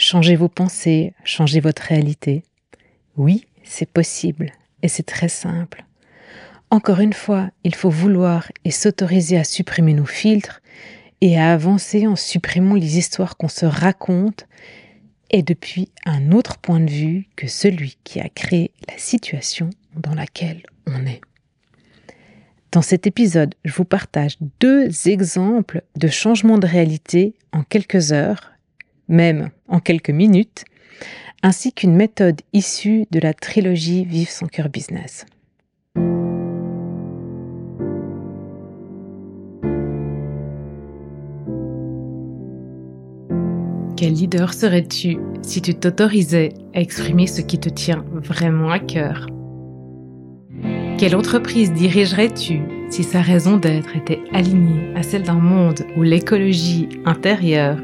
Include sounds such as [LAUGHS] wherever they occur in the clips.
Changez vos pensées, changez votre réalité. Oui, c'est possible et c'est très simple. Encore une fois, il faut vouloir et s'autoriser à supprimer nos filtres et à avancer en supprimant les histoires qu'on se raconte et depuis un autre point de vue que celui qui a créé la situation dans laquelle on est. Dans cet épisode, je vous partage deux exemples de changement de réalité en quelques heures, même en quelques minutes, ainsi qu'une méthode issue de la trilogie Vive son cœur business. Quel leader serais-tu si tu t'autorisais à exprimer ce qui te tient vraiment à cœur? Quelle entreprise dirigerais-tu si sa raison d'être était alignée à celle d'un monde où l'écologie intérieure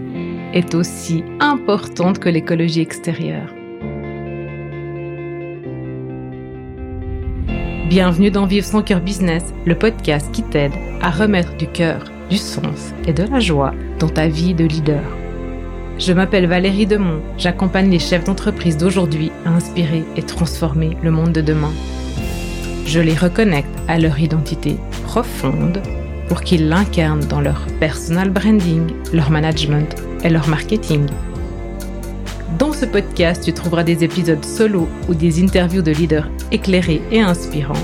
est aussi importante que l'écologie extérieure Bienvenue dans Vivre son cœur business, le podcast qui t'aide à remettre du cœur, du sens et de la joie dans ta vie de leader. Je m'appelle Valérie Demont, j'accompagne les chefs d'entreprise d'aujourd'hui à inspirer et transformer le monde de demain. Je les reconnecte à leur identité profonde pour qu'ils l'incarnent dans leur personal branding, leur management et leur marketing. Dans ce podcast, tu trouveras des épisodes solo ou des interviews de leaders éclairés et inspirants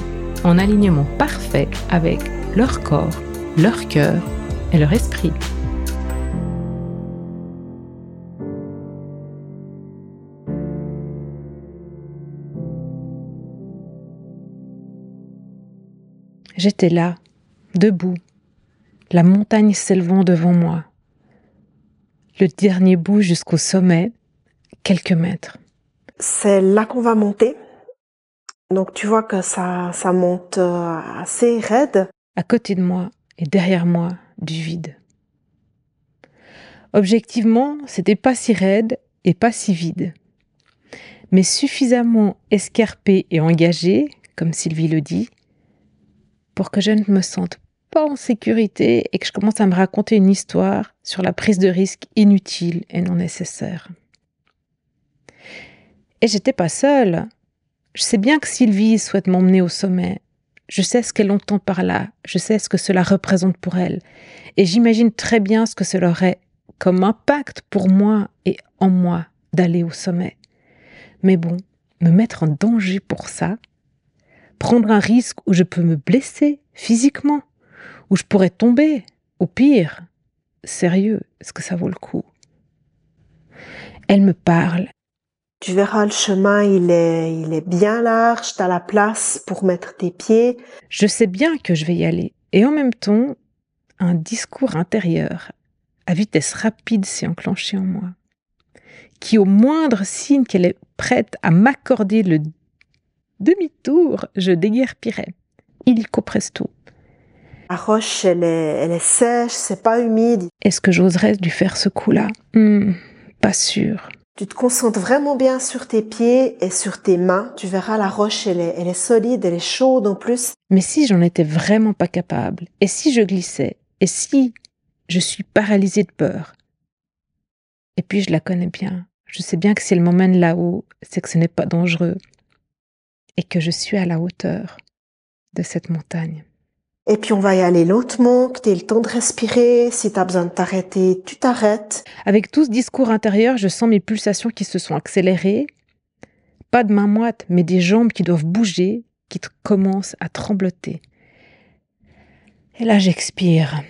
en alignement parfait avec leur corps, leur cœur et leur esprit. J'étais là, debout, la montagne s'élevant devant moi. Le dernier bout jusqu'au sommet, quelques mètres. C'est là qu'on va monter. Donc tu vois que ça, ça monte euh, assez raide. À côté de moi et derrière moi, du vide. Objectivement, c'était pas si raide et pas si vide, mais suffisamment escarpé et engagé, comme Sylvie le dit, pour que je ne me sente pas en sécurité et que je commence à me raconter une histoire sur la prise de risque inutile et non nécessaire. Et j'étais pas seule. Je sais bien que Sylvie souhaite m'emmener au sommet. Je sais ce qu'elle entend par là. Je sais ce que cela représente pour elle. Et j'imagine très bien ce que cela aurait comme impact pour moi et en moi d'aller au sommet. Mais bon, me mettre en danger pour ça, prendre un risque où je peux me blesser physiquement, où je pourrais tomber, au pire. Sérieux, est-ce que ça vaut le coup? Elle me parle. Tu verras le chemin, il est, il est bien large, t'as la place pour mettre tes pieds. Je sais bien que je vais y aller. Et en même temps, un discours intérieur à vitesse rapide s'est enclenché en moi, qui au moindre signe qu'elle est prête à m'accorder le demi-tour, je déguerpirais. Illico presto. La roche, elle est, elle est sèche, c'est pas humide. Est-ce que j'oserais lui faire ce coup-là? Hmm, Pas sûr. Tu te concentres vraiment bien sur tes pieds et sur tes mains. Tu verras, la roche, elle est, elle est solide, elle est chaude en plus. Mais si j'en étais vraiment pas capable, et si je glissais, et si je suis paralysée de peur? Et puis je la connais bien. Je sais bien que si elle m'emmène là-haut, c'est que ce n'est pas dangereux et que je suis à la hauteur de cette montagne. Et puis on va y aller lentement, que tu aies le temps de respirer. Si tu as besoin de t'arrêter, tu t'arrêtes. Avec tout ce discours intérieur, je sens mes pulsations qui se sont accélérées. Pas de main moite, mais des jambes qui doivent bouger, qui commencent à trembloter. Et là, j'expire.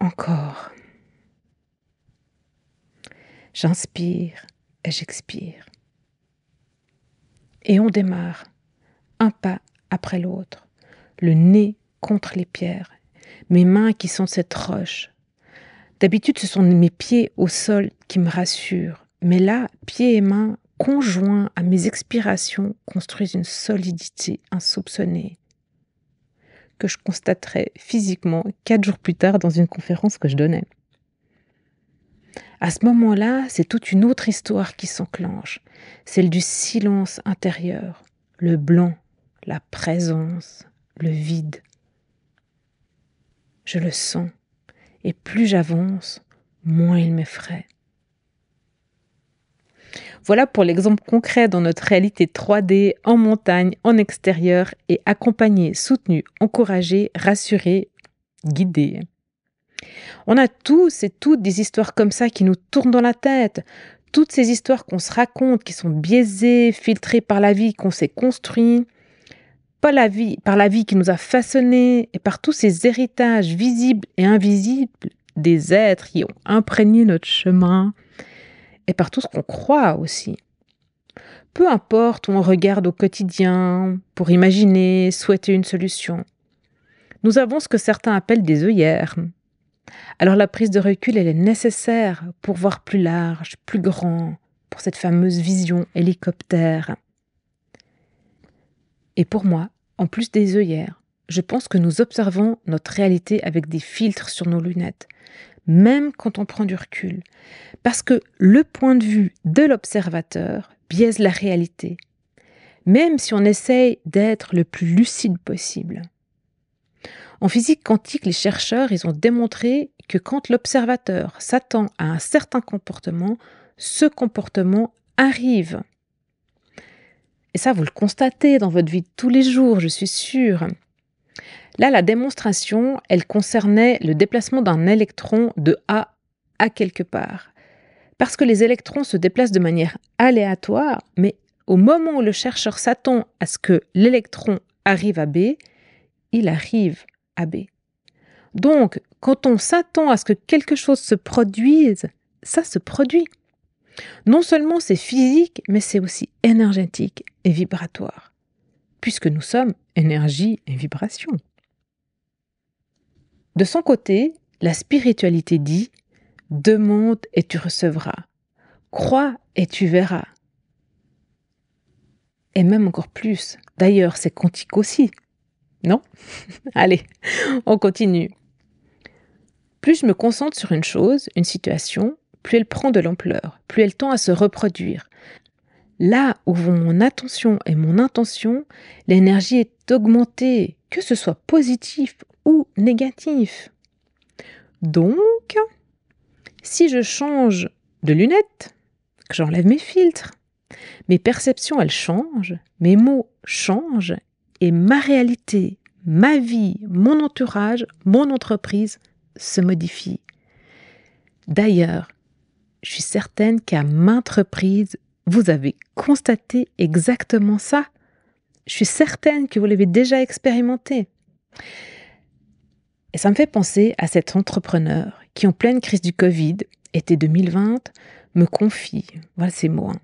Encore. J'inspire et j'expire. Et on démarre, un pas après l'autre, le nez contre les pierres, mes mains qui sont cette roche. D'habitude, ce sont mes pieds au sol qui me rassurent, mais là, pieds et mains conjoints à mes expirations construisent une solidité insoupçonnée que je constaterai physiquement quatre jours plus tard dans une conférence que je donnais. À ce moment-là, c'est toute une autre histoire qui s'enclenche, celle du silence intérieur, le blanc, la présence, le vide. Je le sens, et plus j'avance, moins il m'effraie. Voilà pour l'exemple concret dans notre réalité 3D, en montagne, en extérieur, et accompagné, soutenu, encouragé, rassuré, guidé. On a tous et toutes des histoires comme ça qui nous tournent dans la tête. Toutes ces histoires qu'on se raconte, qui sont biaisées, filtrées par la vie qu'on s'est construit, pas la vie, par la vie qui nous a façonnés et par tous ces héritages visibles et invisibles des êtres qui ont imprégné notre chemin et par tout ce qu'on croit aussi. Peu importe où on regarde au quotidien pour imaginer, souhaiter une solution. Nous avons ce que certains appellent des œillères. Alors la prise de recul, elle est nécessaire pour voir plus large, plus grand, pour cette fameuse vision hélicoptère. Et pour moi, en plus des œillères, je pense que nous observons notre réalité avec des filtres sur nos lunettes, même quand on prend du recul, parce que le point de vue de l'observateur biaise la réalité, même si on essaye d'être le plus lucide possible. En physique quantique, les chercheurs, ont démontré que quand l'observateur s'attend à un certain comportement, ce comportement arrive. Et ça, vous le constatez dans votre vie de tous les jours, je suis sûre. Là, la démonstration, elle concernait le déplacement d'un électron de A à quelque part. Parce que les électrons se déplacent de manière aléatoire, mais au moment où le chercheur s'attend à ce que l'électron arrive à B, il arrive à B. Donc, quand on s'attend à ce que quelque chose se produise, ça se produit. Non seulement c'est physique, mais c'est aussi énergétique vibratoire, puisque nous sommes énergie et vibration. De son côté, la spiritualité dit Demande et tu recevras. Crois et tu verras. Et même encore plus. D'ailleurs, c'est quantique aussi. Non? [LAUGHS] Allez, on continue. Plus je me concentre sur une chose, une situation, plus elle prend de l'ampleur, plus elle tend à se reproduire. Là où vont mon attention et mon intention, l'énergie est augmentée, que ce soit positif ou négatif. Donc, si je change de lunettes, que j'enlève mes filtres, mes perceptions, elles changent, mes mots changent, et ma réalité, ma vie, mon entourage, mon entreprise se modifient. D'ailleurs, je suis certaine qu'à maintes reprises, vous avez constaté exactement ça. Je suis certaine que vous l'avez déjà expérimenté. Et ça me fait penser à cet entrepreneur qui, en pleine crise du Covid, été 2020, me confie, voilà ces mots, hein.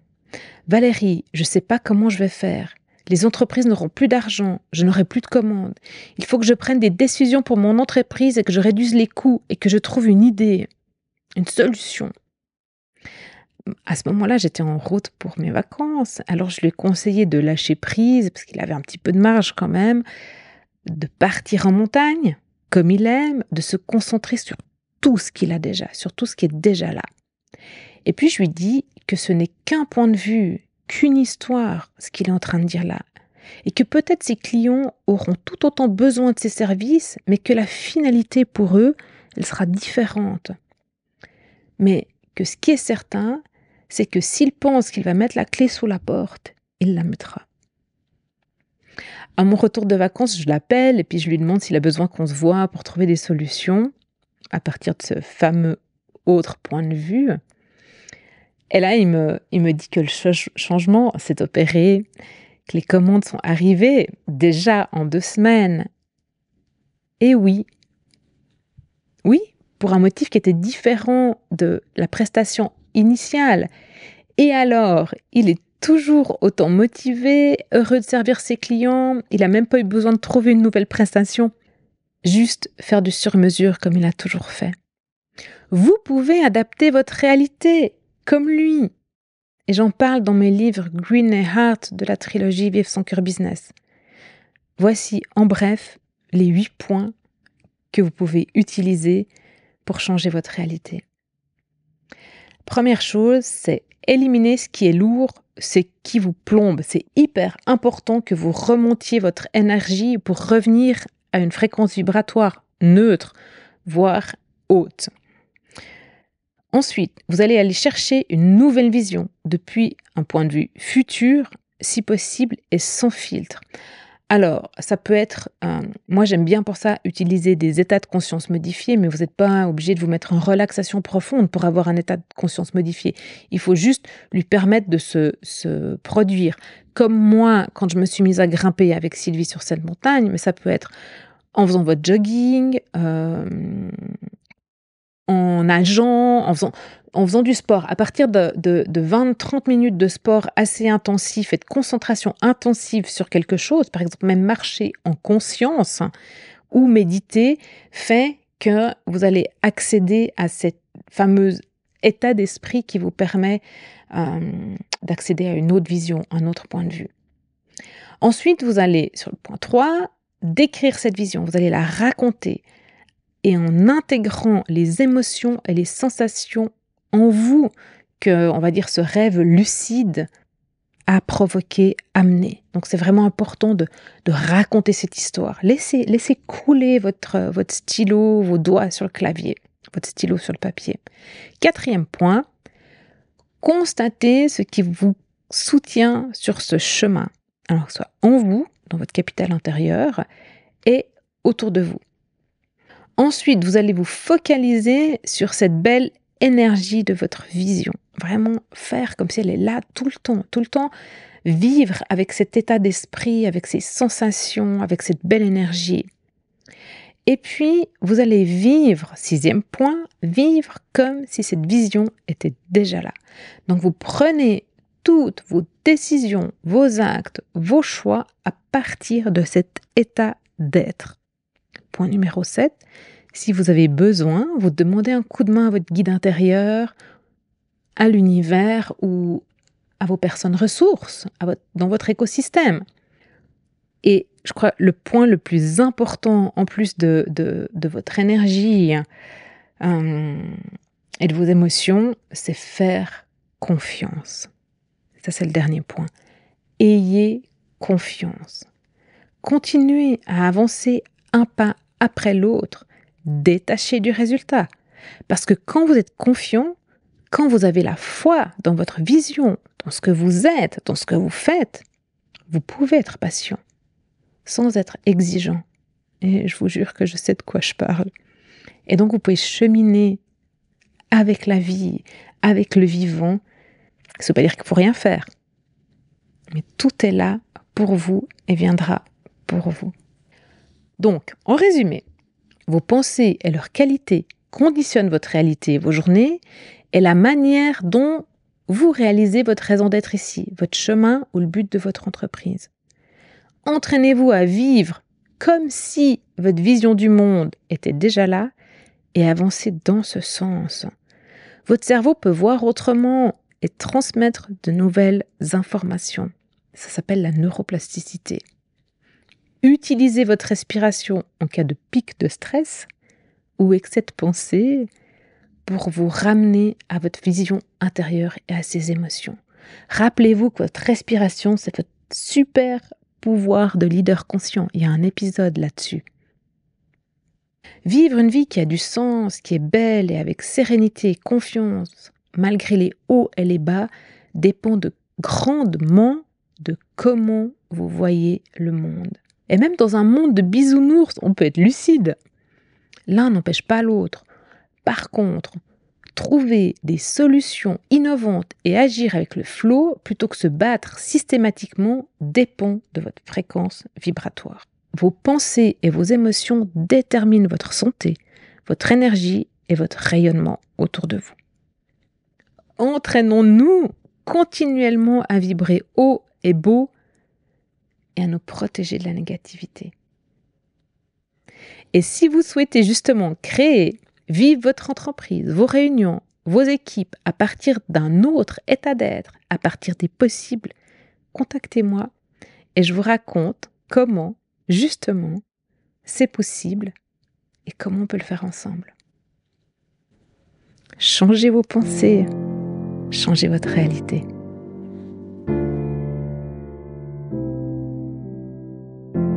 Valérie, je ne sais pas comment je vais faire. Les entreprises n'auront plus d'argent, je n'aurai plus de commandes. Il faut que je prenne des décisions pour mon entreprise et que je réduise les coûts et que je trouve une idée, une solution. À ce moment-là, j'étais en route pour mes vacances, alors je lui ai conseillé de lâcher prise, parce qu'il avait un petit peu de marge quand même, de partir en montagne, comme il aime, de se concentrer sur tout ce qu'il a déjà, sur tout ce qui est déjà là. Et puis je lui dis que ce n'est qu'un point de vue, qu'une histoire, ce qu'il est en train de dire là, et que peut-être ses clients auront tout autant besoin de ses services, mais que la finalité pour eux, elle sera différente. Mais que ce qui est certain, c'est que s'il pense qu'il va mettre la clé sous la porte, il la mettra. À mon retour de vacances, je l'appelle et puis je lui demande s'il a besoin qu'on se voit pour trouver des solutions à partir de ce fameux autre point de vue. Et là, il me, il me dit que le changement s'est opéré, que les commandes sont arrivées déjà en deux semaines. Et oui, oui, pour un motif qui était différent de la prestation initiale. Et alors, il est toujours autant motivé, heureux de servir ses clients, il n'a même pas eu besoin de trouver une nouvelle prestation, juste faire du sur-mesure comme il a toujours fait. Vous pouvez adapter votre réalité comme lui. Et j'en parle dans mes livres Green et Heart de la trilogie Vive son cœur business. Voici en bref les huit points que vous pouvez utiliser pour changer votre réalité. Première chose, c'est éliminer ce qui est lourd, ce qui vous plombe. C'est hyper important que vous remontiez votre énergie pour revenir à une fréquence vibratoire neutre, voire haute. Ensuite, vous allez aller chercher une nouvelle vision depuis un point de vue futur, si possible, et sans filtre. Alors, ça peut être, moi j'aime bien pour ça utiliser des états de conscience modifiés, mais vous n'êtes pas obligé de vous mettre en relaxation profonde pour avoir un état de conscience modifié. Il faut juste lui permettre de se, se produire. Comme moi, quand je me suis mise à grimper avec Sylvie sur cette montagne, mais ça peut être en faisant votre jogging, euh, en nageant, en faisant, du sport. À partir de, de, 20-30 minutes de sport assez intensif et de concentration intensive sur quelque chose, par exemple même marcher en conscience ou méditer, fait que vous allez accéder à cette fameuse état d'esprit qui vous permet euh, d'accéder à une autre vision, un autre point de vue. Ensuite, vous allez, sur le point 3, décrire cette vision, vous allez la raconter, et en intégrant les émotions et les sensations en vous que, on va dire, ce rêve lucide a provoqué, amené. Donc c'est vraiment important de, raconter cette histoire. Laissez, laissez couler votre, votre stylo, vos doigts sur le clavier, votre stylo sur le papier. Quatrième point, constatez ce qui vous soutient sur ce chemin. Alors soit en vous, dans votre capital intérieur, et autour de vous. Ensuite, vous allez vous focaliser sur cette belle énergie de votre vision. Vraiment faire comme si elle est là tout le temps, tout le temps. Vivre avec cet état d'esprit, avec ces sensations, avec cette belle énergie. Et puis, vous allez vivre, sixième point, vivre comme si cette vision était déjà là. Donc, vous prenez toutes vos décisions, vos actes, vos choix à partir de cet état d'être. Point numéro 7, si vous avez besoin, vous demandez un coup de main à votre guide intérieur, à l'univers ou à vos personnes ressources, dans votre écosystème. Et je crois le point le plus important, en plus de, votre énergie euh, et de vos émotions, c'est faire confiance. Ça, c'est le dernier point. Ayez confiance. Continuez à avancer un pas après l'autre détaché du résultat. Parce que quand vous êtes confiant, quand vous avez la foi dans votre vision, dans ce que vous êtes, dans ce que vous faites, vous pouvez être patient, sans être exigeant. Et je vous jure que je sais de quoi je parle. Et donc vous pouvez cheminer avec la vie, avec le vivant. Ça ne veut pas dire qu'il faut rien faire. Mais tout est là pour vous et viendra pour vous. Donc, en résumé, vos pensées et leur qualité conditionnent votre réalité vos journées et la manière dont vous réalisez votre raison d'être ici, votre chemin ou le but de votre entreprise. Entraînez-vous à vivre comme si votre vision du monde était déjà là et avancez dans ce sens. Votre cerveau peut voir autrement et transmettre de nouvelles informations. Ça s'appelle la neuroplasticité. Utilisez votre respiration en cas de pic de stress ou excès de pensée pour vous ramener à votre vision intérieure et à ses émotions. Rappelez-vous que votre respiration, c'est votre super pouvoir de leader conscient. Il y a un épisode là-dessus. Vivre une vie qui a du sens, qui est belle et avec sérénité et confiance, malgré les hauts et les bas, dépend de grandement de comment vous voyez le monde. Et même dans un monde de bisounours, on peut être lucide. L'un n'empêche pas l'autre. Par contre, trouver des solutions innovantes et agir avec le flot plutôt que se battre systématiquement dépend de votre fréquence vibratoire. Vos pensées et vos émotions déterminent votre santé, votre énergie et votre rayonnement autour de vous. Entraînons-nous continuellement à vibrer haut et beau et à nous protéger de la négativité. Et si vous souhaitez justement créer, vivre votre entreprise, vos réunions, vos équipes à partir d'un autre état d'être, à partir des possibles, contactez-moi et je vous raconte comment, justement, c'est possible et comment on peut le faire ensemble. Changez vos pensées, changez votre réalité.